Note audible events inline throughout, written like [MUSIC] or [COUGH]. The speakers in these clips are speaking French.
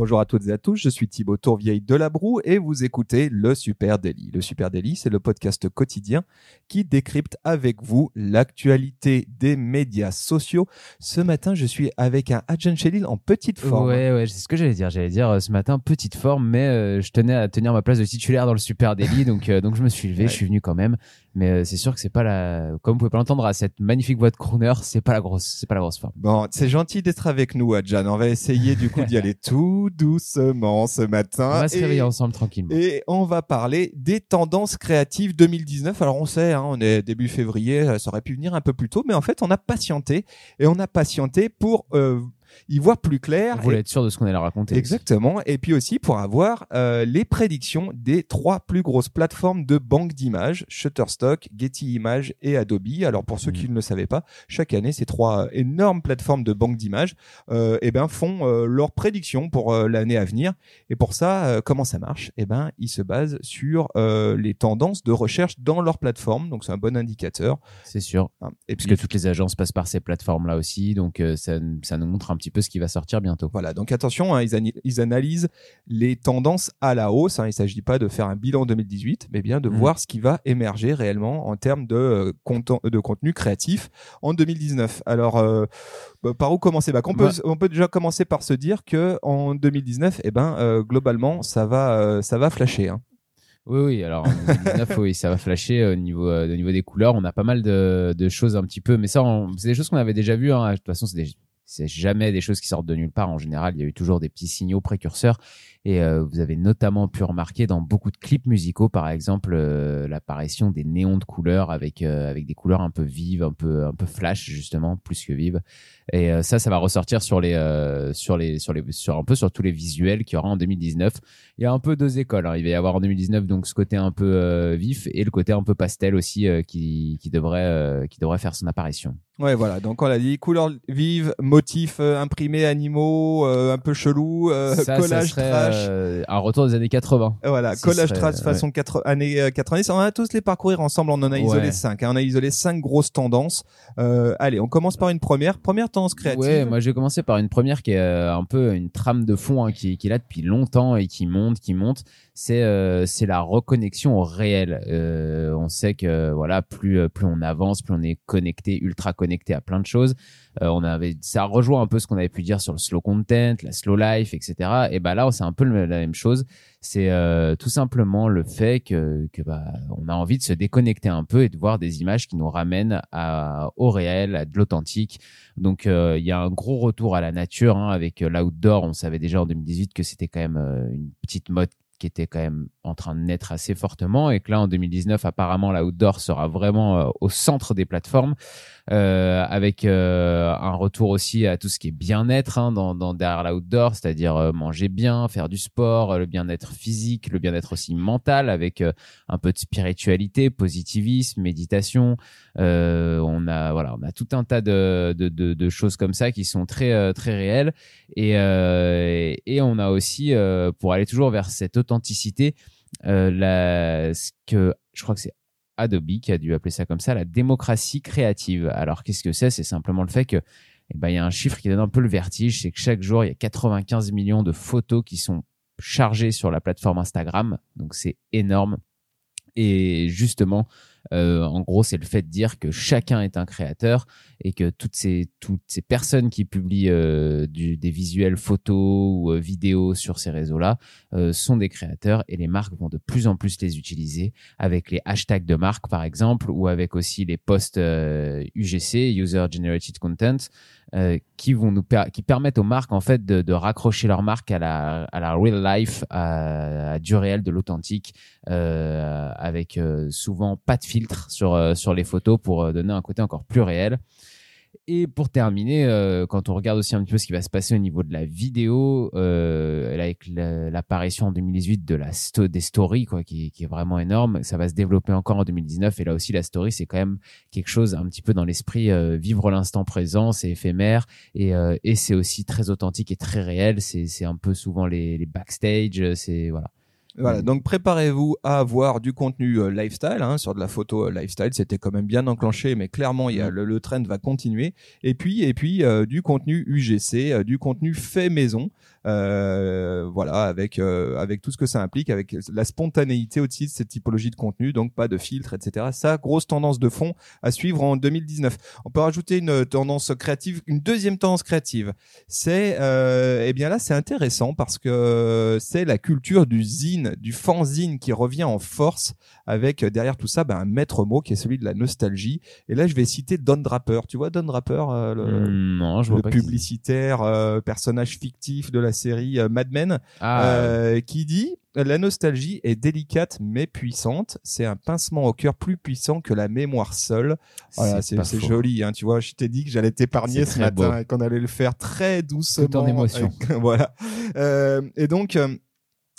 Bonjour à toutes et à tous, je suis Thibaut Tourvieille de La Broue et vous écoutez le Super Daily. Le Super Daily, c'est le podcast quotidien qui décrypte avec vous l'actualité des médias sociaux. Ce matin, je suis avec un Adjan Chelil en petite forme. Ouais, ouais, c'est ce que j'allais dire. J'allais dire euh, ce matin petite forme, mais euh, je tenais à tenir ma place de titulaire dans le Super Daily, donc euh, donc je me suis levé, je suis venu quand même. Mais euh, c'est sûr que c'est pas la, comme vous pouvez pas l'entendre à cette magnifique voix de crooner, c'est pas la grosse, c'est pas la grosse forme. Bon, c'est gentil d'être avec nous, Adjan. On va essayer du coup d'y aller [LAUGHS] tout doucement ce matin. On va se Et- réveiller ensemble tranquillement. Et on va parler des tendances créatives 2019. Alors on sait, hein, on est début février, euh, ça aurait pu venir un peu plus tôt, mais en fait on a patienté et on a patienté pour euh, y voir plus clair. On voulait Et- être sûr de ce qu'on allait raconter. Exactement. Et puis aussi pour avoir euh, les prédictions des trois plus grosses plateformes de banque d'images, Shutterstock, Getty Images et Adobe. Alors pour ceux Mhm. qui ne le savaient pas, chaque année ces trois énormes plateformes de banque d'images euh, eh ben font euh, leurs prédictions pour euh, l'année à venir. Et pour ça, euh, comment ça marche? Eh ben ils se basent sur euh, les tendances de recherche dans leur plateforme. Donc c'est un bon indicateur. C'est sûr. hein. Et puis Puisque toutes les agences passent par ces plateformes-là aussi, donc euh, ça, ça nous montre un petit peu ce qui va sortir bientôt. Voilà, donc attention, hein, ils, ils analysent les tendances à la hausse. hein. il ne s'agit pas de faire un bilan 2018, mais bien de Mhm. voir ce qui va émerger réellement en termes de, euh, de contenu créatif en 2019. Alors, euh, bah, par où commencer? Bah, qu'on peut, Bah. On peut déjà commencer par se dire que en 2019, eh ben, euh, globalement, ça va, ça va flasher. hein. Oui, oui. Alors, en 2019, [LAUGHS] oui, ça va flasher au niveau, euh, au niveau des couleurs. On a pas mal de, de choses un petit peu, mais ça, on- c'est des choses qu'on avait déjà vues. Hein. De toute façon, c'est des- c'est jamais des choses qui sortent de nulle part. En général, il y a eu toujours des petits signaux précurseurs. Et euh, vous avez notamment pu remarquer dans beaucoup de clips musicaux, par exemple, euh, l'apparition des néons de couleurs avec euh, avec des couleurs un peu vives, un peu un peu flash justement, plus que vives. Et ça, ça va ressortir sur les sur les sur les sur un peu sur tous les visuels qu'il y aura en 2019 il y a un peu deux écoles. hein. Il va y avoir en 2019 donc ce côté un peu vif et le côté un peu pastel aussi qui, qui devrait qui devrait faire son apparition. Ouais, voilà. Donc on l'a dit, couleurs vives, motifs euh, imprimés, animaux, euh, un peu chelou, euh, ça, ça collage serait trash. euh, un retour des années 80. Euh, Voilà, collage serait- trash façon 80 années euh, 90. On va tous les parcourir ensemble. On en a isolé Ouais. cinq. hein. On a isolé cinq grosses tendances. Euh, allez, on commence par une première. Première tendance créative. Ouais, moi je vais commencer par une première qui est euh, un peu une trame de fond hein, qui, qui est là depuis longtemps et qui monte, qui monte. C'est euh, c'est la reconnexion au réel. Euh, on sait que voilà, plus euh, plus on avance, plus on est connecté, ultra connecté à plein de choses. Euh, on avait ça rejoint un peu ce qu'on avait pu dire sur le slow content, la slow life, etc. Et bah là, c'est un peu la même chose. C'est euh, tout simplement le fait que bah on a envie de se déconnecter un peu et de voir des images qui nous ramènent à, au réel, à de l'authentique. Donc euh, il y a un gros retour à la nature hein, avec l'outdoor. On savait déjà en 2018 que c'était quand même une petite mode qui était quand même en train de naître assez fortement et que là en 2019 apparemment l'outdoor sera vraiment euh, au centre des plateformes euh, avec euh, un retour aussi à tout ce qui est bien-être hein, dans, dans derrière l'outdoor, c'est-à-dire euh, manger bien, faire du sport, euh, le bien-être physique, le bien-être aussi mental avec un peu de spiritualité, positivisme, méditation. Euh, on a voilà, on a tout un tas de, de, de, choses comme ça qui sont très euh, très réelles et euh, et on a aussi pour aller toujours vers cette authenticité la ce que je crois que c'est Adobe qui a dû appeler ça comme ça la démocratie créative. Alors qu'est-ce que c'est? C'est simplement le fait que eh ben y a un chiffre qui donne un peu le vertige, c'est que chaque jour il y a 95 millions de photos qui sont chargées sur la plateforme Instagram, donc c'est énorme. Et justement, euh, en gros, c'est le fait de dire que chacun est un créateur et que toutes ces toutes ces personnes qui publient euh, du, des visuels photos ou euh, vidéos sur ces réseaux-là euh, sont des créateurs et les marques vont de plus en plus les utiliser avec les hashtags de marque par exemple ou avec aussi les posts euh, UGC User Generated Content euh, qui vont nous qui permettent aux marques en fait de, de raccrocher leur marque à la à la real life à, à du réel de l'authentique euh, avec euh, souvent pas de filtre sur euh, sur les photos pour euh, donner un côté encore plus réel et pour terminer, euh, quand on regarde aussi un petit peu ce qui va se passer au niveau de la vidéo, euh, avec la- l'apparition en 2018 de la sto- des stories, quoi, qui, qui est vraiment énorme, ça va se développer encore en 2019. Et là aussi, la story, c'est quand même quelque chose un petit peu dans l'esprit euh, vivre l'instant présent, c'est éphémère et, euh, et c'est aussi très authentique et très réel. C'est un peu souvent les, les backstage, c'est voilà. Voilà, Mm. donc préparez-vous à avoir du contenu euh, lifestyle, hein, sur de la photo euh, lifestyle, c'était quand même bien enclenché, mais clairement il y a Mm. le, le trend va continuer. Et puis et puis euh, du contenu UGC, du contenu fait maison, euh, voilà, avec euh, avec tout ce que ça implique, avec la spontanéité aussi de cette typologie de contenu, donc pas de filtre, etc. Ça, grosse tendance de fond à suivre en 2019. On peut rajouter une tendance créative, une deuxième tendance créative. C'est euh, eh bien là c'est intéressant parce que c'est la culture du zine, du fanzine qui revient en force avec euh, derrière tout ça ben, un maître mot qui est celui de la nostalgie. Et là je vais citer Don Draper. Tu vois Don Draper, euh, le, non, je vois le publicitaire, euh, personnage fictif de la série euh, Mad Men, Ah, euh, qui dit la nostalgie est délicate mais puissante. C'est un pincement au cœur plus puissant que la mémoire seule. Voilà, c'est joli, hein, tu vois. Je t'ai dit que j'allais t'épargner ce matin beau. et qu'on allait le faire très doucement. Tout en émotion. avec- [LAUGHS] voilà. Euh, et donc. euh,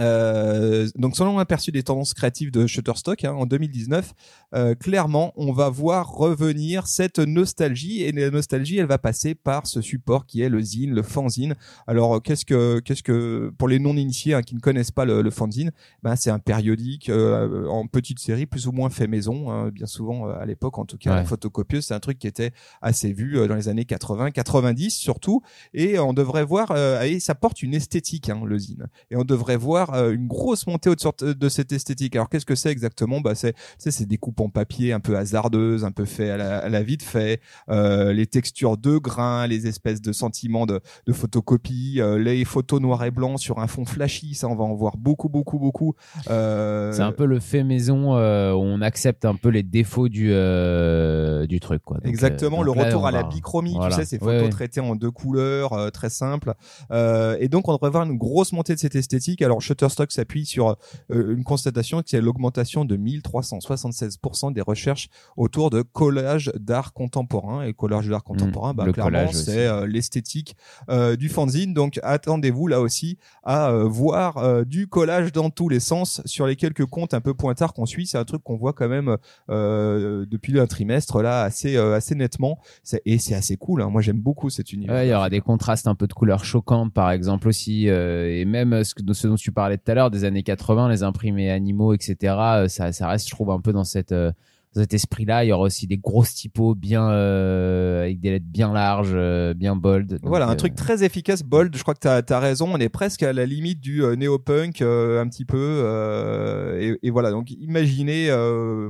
euh, donc selon l'aperçu des tendances créatives de Shutterstock hein, en 2019, euh, clairement on va voir revenir cette nostalgie et la nostalgie elle va passer par ce support qui est le zine, le fanzine. Alors qu'est-ce que qu'est-ce que pour les non initiés hein, qui ne connaissent pas le, le fanzine, ben c'est un périodique euh, en petite série plus ou moins fait maison, hein, bien souvent euh, à l'époque en tout cas Ouais. la photocopieuse c'est un truc qui était assez vu euh, dans les années 80, 90 surtout et on devrait voir euh, et ça porte une esthétique hein, le zine et on devrait voir euh, une grosse montée sorte de cette esthétique. Alors qu'est-ce que c'est exactement? Bah c'est c'est des coupes en papier un peu hasardeuses, un peu fait à la, à la vite fait, euh, les textures de grains, les espèces de sentiments de, de photocopie, euh, les photos noir et blanc sur un fond flashy, ça on va en voir beaucoup beaucoup beaucoup. Euh, C'est un peu le fait maison euh, où on accepte un peu les défauts du euh, du truc quoi. Donc, Exactement, le là, retour à la bichromie, voilà. tu sais, ces photos ouais. traitées en deux couleurs, euh, très simples. Euh, et donc, on devrait voir une grosse montée de cette esthétique. Alors, Shutterstock s'appuie sur euh, une constatation qui est l'augmentation de 1376% des recherches autour de collage d'art contemporain. Et collage d'art contemporain, Mmh, bah, le clairement, c'est euh, l'esthétique euh, du fanzine. Donc, attendez-vous là aussi à euh, voir du collage dans tous les sens sur les quelques comptes un peu pointards qu'on suit. C'est un truc qu'on voit quand même depuis un trimestre là assez assez nettement et c'est assez cool hein. moi j'aime beaucoup cet univers Ouais, il y aura des contrastes un peu de couleurs choquantes, par exemple aussi, et même ce, que, ce dont tu parlais tout à l'heure, des années 80, les imprimés animaux, etc. euh, ça, ça reste, je trouve, un peu dans cette euh, dans cet esprit-là. Il y aura aussi des grosses typos bien euh, avec des lettres bien larges, euh, bien bold. Voilà un euh, truc très efficace bold je crois que tu as, raison on est presque à la limite du néo-punk un petit peu et, et voilà donc imaginez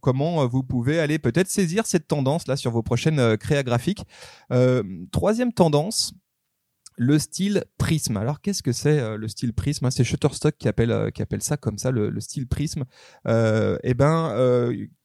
comment vous pouvez aller peut-être saisir cette tendance là sur vos prochaines créas graphiques troisième tendance le style prisme. Alors qu'est-ce que c'est euh, le style prisme? C'est Shutterstock qui appelle euh, qui appelle ça comme ça le, le style prisme. Euh, eh ben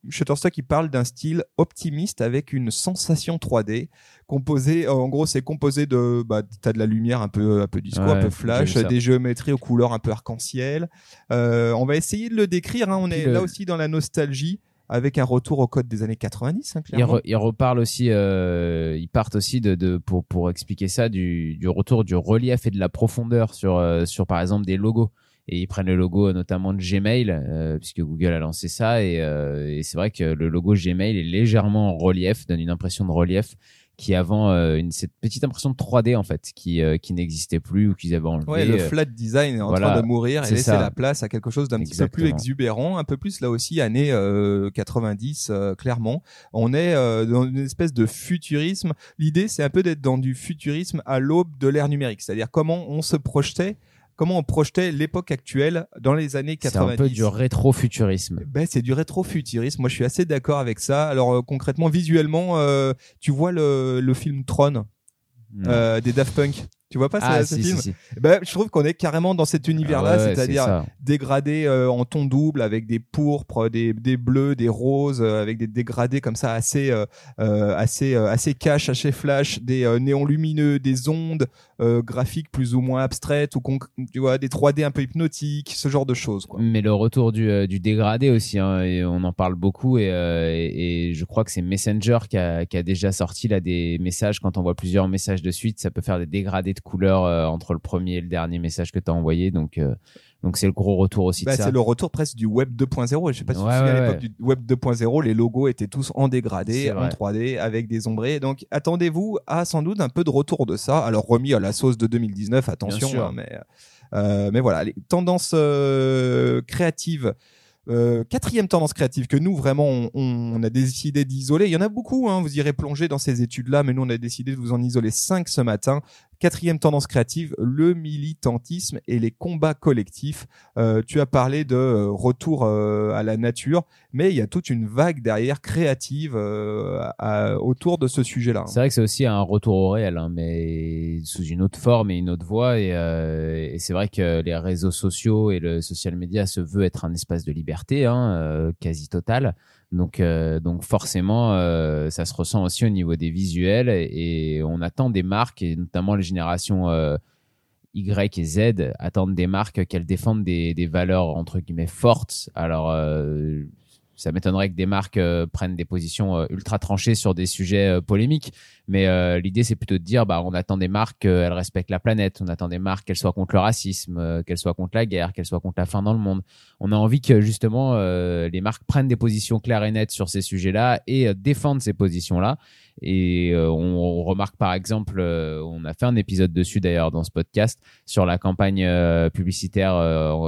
Shutterstock il parle d'un style optimiste avec une sensation 3D composé en gros c'est composé de bah t'as de la lumière un peu un peu disco un peu flash des géométries aux couleurs un peu arc-en-ciel on va essayer de le décrire hein. on est le- là aussi dans la nostalgie avec un retour au code des années 90 hein, Ils, clairement. re- ils reparlent aussi, euh, ils partent aussi de, de pour pour expliquer ça du, du retour du relief et de la profondeur sur euh, sur par exemple des logos. Et ils prennent le logo euh, notamment de Gmail euh, puisque Google a lancé ça et, euh, et c'est vrai que le logo Gmail est légèrement en relief, donne une impression de relief qui avant euh, une cette petite impression de 3D en fait qui euh, qui n'existait plus ou qu'ils avaient enlevé. Ouais, le euh, flat design est en voilà, train de mourir et laisser la place à quelque chose d'un petit peu plus exubérant, un peu plus là aussi années euh, 90 euh, clairement. On est euh, dans une espèce de futurisme. L'idée c'est un peu d'être dans du futurisme à l'aube de l'ère numérique, c'est-à-dire comment on se projetait, comment on projetait l'époque actuelle dans les années c'est 90. un peu du rétro-futurisme. Ben, c'est du rétro-futurisme. Moi, je suis assez d'accord avec ça. Alors, euh, concrètement, visuellement, euh, tu vois le, le film Tron euh, des Daft Punk? Tu vois pas ce- ah ce, si, film si, si. Ben, je trouve qu'on est carrément dans cet univers-là, Ah ouais, c'est-à-dire c'est ça. dégradé euh, en ton double avec des pourpres, des, des bleus, des roses, euh, avec des dégradés comme ça assez euh, euh, assez assez cash, assez flash, des néons lumineux, des ondes graphiques plus ou moins abstraites ou tu vois des 3D un peu hypnotiques, ce genre de choses quoi. Mais le retour du, du dégradé aussi, hein, et on en parle beaucoup, et, et, et je crois que c'est Messenger qui a, qui a déjà sorti là des messages. Quand on voit plusieurs messages de suite, ça peut faire des dégradés de couleurs euh, entre le premier et le dernier message que tu as envoyé. Donc, euh, donc c'est le gros retour aussi Bah, de ça. c'est le retour presque du web 2.0. Je sais pas si tu te Ouais, souviens, à ouais, l'époque du web 2.0, les logos étaient tous en dégradé, en vrai. 3D, avec des ombrés. Donc, attendez-vous à sans doute un peu de retour de ça. Alors, remis à la sauce de 2019, attention, hein, mais, Euh, mais voilà, les tendances créatives. Euh, quatrième tendance créative que nous vraiment on, on a décidé d'isoler. Il y en a beaucoup, hein, vous irez plonger dans ces études-là, mais nous on a décidé de vous en isoler cinq ce matin. Quatrième tendance créative, le militantisme et les combats collectifs. Euh, tu as parlé de euh, retour euh, à la nature, mais il y a toute une vague derrière créative euh, autour de ce sujet-là. C'est vrai que c'est aussi un retour au réel, hein, mais sous une autre forme et une autre voie. Et, euh, et c'est vrai que les réseaux sociaux et le social media se veut être un espace de liberté, hein, euh, quasi total. Donc, euh, donc forcément, euh, ça se ressent aussi au niveau des visuels et, on attend des marques et notamment les générations euh, Y et Z attendent des marques qu'elles défendent des, des valeurs entre guillemets fortes. Alors, ça m'étonnerait que des marques euh, prennent des positions euh, ultra tranchées sur des sujets euh, polémiques, mais l'idée c'est plutôt de dire, bah, on attend des marques qu'elles respectent la planète, on attend des marques qu'elles soient contre le racisme, qu'elles soient contre la guerre, qu'elles soient contre la faim dans le monde. On a envie que justement les marques prennent des positions claires et nettes sur ces sujets-là et défendent ces positions-là. Et euh, on, on remarque par exemple, euh, on a fait un épisode dessus d'ailleurs dans ce podcast sur la campagne euh, publicitaire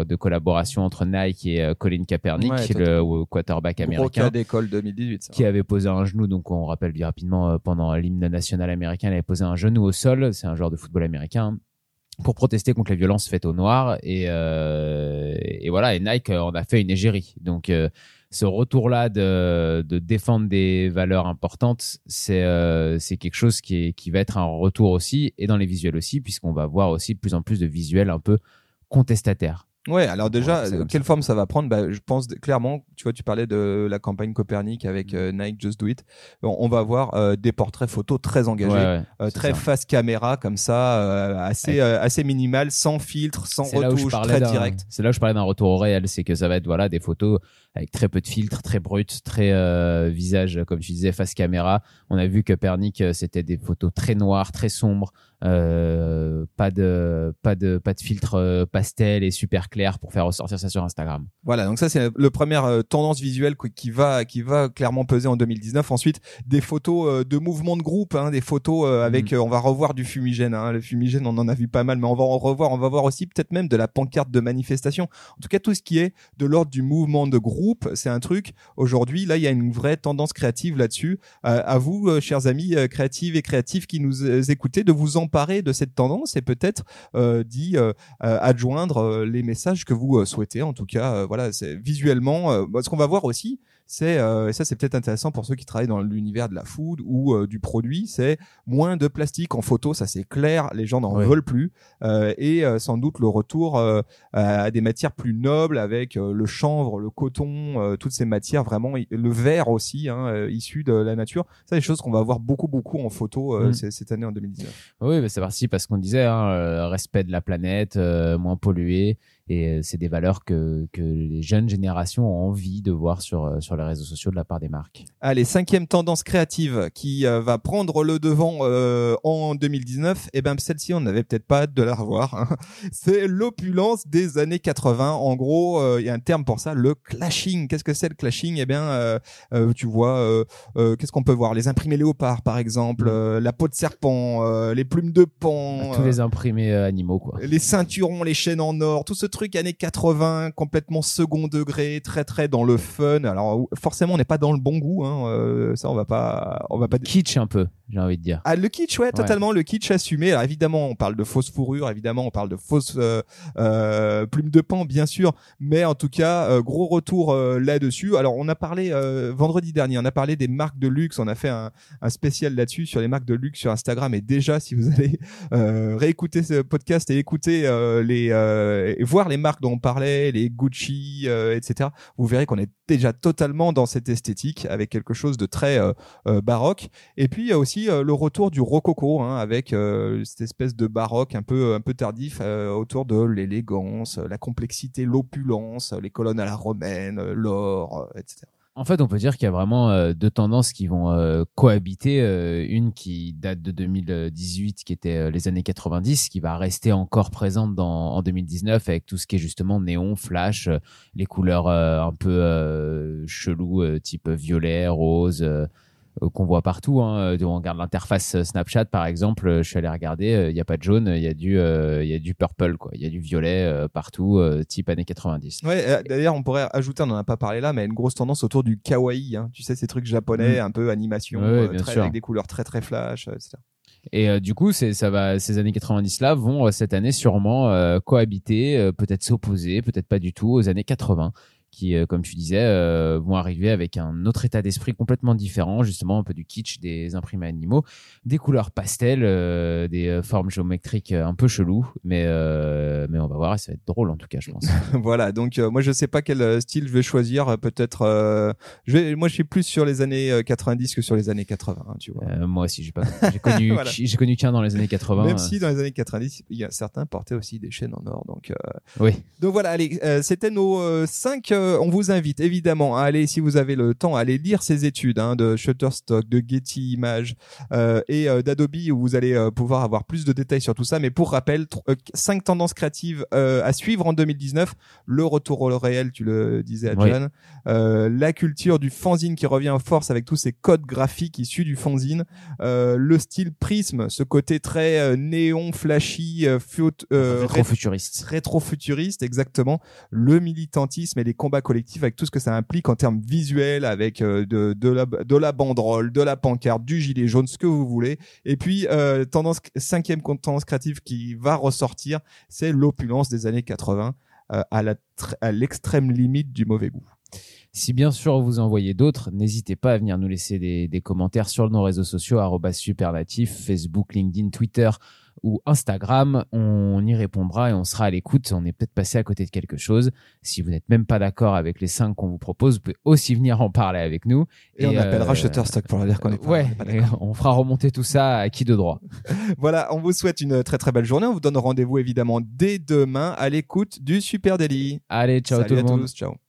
de collaboration entre Nike et Colin Kaepernick, Ouais, le quarterback américain cas d'école 2018. ça. qui avait posé un genou, donc on rappelle bien rapidement pendant l'hymne national américain, il avait posé un genou au sol, c'est un joueur de football américain, pour protester contre les violences faites aux Noirs. Et, euh, et voilà, et Nike en a fait une égérie. Donc euh, ce retour-là de, de défendre des valeurs importantes, c'est euh, c'est quelque chose qui, est, qui va être un retour aussi, et dans les visuels aussi, puisqu'on va voir aussi de plus en plus de visuels un peu contestataires. Ouais, alors déjà, Ouais, quelle forme ça va prendre? Bah, Je pense clairement, tu vois, tu parlais de la campagne Copernic avec euh, Nike Just Do It. On, on va avoir euh, des portraits photos très engagés, Ouais, ouais, euh, très ça. face caméra comme ça, euh, assez euh, assez minimal, sans filtre, sans retouche, très direct. C'est là où je parlais d'un retour au réel, c'est que ça va être voilà des photos avec très peu de filtres, très brutes, très euh, visage comme tu disais face caméra. On a vu que Pernick euh, c'était des photos très noires, très sombres, euh, pas de pas de pas de filtre euh, pastel et super clair pour faire ressortir ça sur Instagram. Voilà, donc ça c'est le première tendance visuelle qui- va qui va clairement peser en 2019. Ensuite, des photos de mouvements de groupe, hein, des photos euh, avec, on va revoir du fumigène. Hein, le fumigène, on en a vu pas mal, mais on va en revoir. On va voir aussi peut-être même de la pancarte de manifestation. En tout cas, tout ce qui est de l'ordre du mouvement de groupe, c'est un truc. Aujourd'hui, là, il y a une vraie tendance créative là-dessus. Euh, à vous, euh, chers amis euh, créatifs et créatifs qui nous euh, écoutez, de vous emparer de cette tendance et peut-être euh, d'y adjoindre les messages que vous souhaitez. En tout cas, voilà, c'est visuellement. ce qu'on va voir aussi, c'est euh, et ça c'est peut-être intéressant pour ceux qui travaillent dans l'univers de la food ou euh, du produit, c'est moins de plastique en photo, ça c'est clair, les gens n'en veulent plus euh, et euh, sans doute le retour euh, à des matières plus nobles avec euh, le chanvre, le coton, euh, toutes ces matières vraiment, le verre aussi hein, issu de la nature. Ça, des choses qu'on va voir beaucoup beaucoup en photo euh, Mm. c- cette année en 2019. Oui, bah, c'est parti parce qu'on disait hein, respect de la planète, euh, moins pollué, et euh, c'est des valeurs que que les jeunes générations ont envie de voir sur euh, sur les réseaux sociaux de la part des marques. Allez, cinquième tendance créative qui euh, va prendre le devant euh, en 2019. Et ben celle-ci, on n'avait peut-être pas hâte de la revoir. hein. [LAUGHS] C'est l'opulence des années 80. En gros, euh, il y a un terme pour ça, le clashing. Qu'est-ce que c'est le clashing? Eh bien, euh, tu vois, qu'est-ce qu'on peut voir? Les imprimés léopards, par exemple, euh, la peau de serpent, euh, les plumes de pan. Tous les imprimés animaux, quoi. les ceinturons, les chaînes en or, tout ce truc années 80, complètement second degré, très très dans le fun. Alors forcément, on n'est pas dans le bon goût, hein, euh, ça on va pas, on va pas. Kitsch un peu, j'ai envie de dire. Ah le kitsch, ouais, totalement le kitsch assumé. Alors évidemment, on parle de fausse fourrure, évidemment, on parle de fausse euh, euh, plume de pan, bien sûr, mais en tout cas, euh, gros retour euh, là-dessus. Alors on a parlé euh, vendredi dernier, on a parlé des marques de luxe, on a fait un, un spécial là-dessus sur les marques de luxe sur Instagram. Et déjà, si vous [LAUGHS] allez euh, réécouter ce podcast et écouter euh, les euh, et voir les marques dont on parlait, les Gucci, euh, etc. Vous verrez qu'on est déjà totalement dans cette esthétique avec quelque chose de très euh, euh, baroque. Et puis il y a aussi euh, le retour du rococo hein, avec cette espèce de baroque un peu un peu tardif autour de l'élégance, la complexité, l'opulence, les colonnes à la romaine, l'or, etc. En fait, on peut dire qu'il y a vraiment euh, deux tendances qui vont euh, cohabiter. Euh, une qui date de 2018, qui était les années 90, qui va rester encore présente en 2019 avec tout ce qui est justement néon, flash, les couleurs un peu cheloues, type violet, rose. Euh, euh, qu'on voit partout. Hein. On regarde l'interface Snapchat par exemple, je suis allé regarder, il n'y a pas de jaune, il y a du, il y a du purple, quoi. Il y a du violet partout, type années 90. Ouais, d'ailleurs, on pourrait ajouter, on n'en a pas parlé là, mais une grosse tendance autour du kawaii. Hein. Tu sais, ces trucs japonais, mm. un peu animation, très, avec des couleurs très très flash, etc. Et du coup, c'est ça va, ces années 90 là vont cette année sûrement cohabiter, peut-être s'opposer, peut-être pas du tout aux années 80 qui, euh, comme tu disais, euh, vont arriver avec un autre état d'esprit complètement différent, justement un peu du kitsch des imprimés animaux, des couleurs pastel, euh, des formes géométriques un peu cheloues, mais mais on va voir, ça va être drôle en tout cas, je pense. [LAUGHS] voilà, donc moi je sais pas quel style je vais choisir, peut-être, je vais, moi je suis plus sur les années 90 que sur les années 80, hein, tu vois. moi aussi, j'ai pas, [LAUGHS] j'ai connu, j'ai connu qu'un dans les années 80. Même si dans les années 90, il y a certains portaient aussi des chaînes en or, donc. oui. Donc voilà, allez, c'était nos cinq euh, on vous invite évidemment à aller, si vous avez le temps, à aller lire ces études hein, de Shutterstock, de Getty Images euh, et euh, d'Adobe où vous allez pouvoir avoir plus de détails sur tout ça. Mais pour rappel, cinq tendances créatives à suivre en 2019. Le retour au réel, tu le disais à John. la culture du fanzine qui revient en force avec tous ces codes graphiques issus du fanzine. le style prisme, ce côté très néon, flashy, rétro-futuriste. Rétro-futuriste, exactement. Le militantisme et les collectif avec tout ce que ça implique en termes visuels, avec euh, de, la, de la banderole, de la pancarte, du gilet jaune, ce que vous voulez. Et puis, euh, tendance cinquième tendance créative qui va ressortir, c'est l'opulence des années 80 euh, à l'extrême limite du mauvais goût. Si bien sûr vous envoyez d'autres, n'hésitez pas à venir nous laisser des, des commentaires sur nos réseaux sociaux, supernatif, Facebook, LinkedIn, Twitter ou Instagram. On y répondra et on sera à l'écoute. On est peut-être passé à côté de quelque chose. Si vous n'êtes même pas d'accord avec les cinq qu'on vous propose, vous pouvez aussi venir en parler avec nous. Et, on appellera euh, Shutterstock pour leur dire qu'on est pas, ouais, on, fera remonter tout ça à qui de droit. [LAUGHS] voilà, on vous souhaite une très très belle journée. On vous donne rendez-vous évidemment dès demain à l'écoute du Super Daily. Allez, ciao tout le monde. Ciao.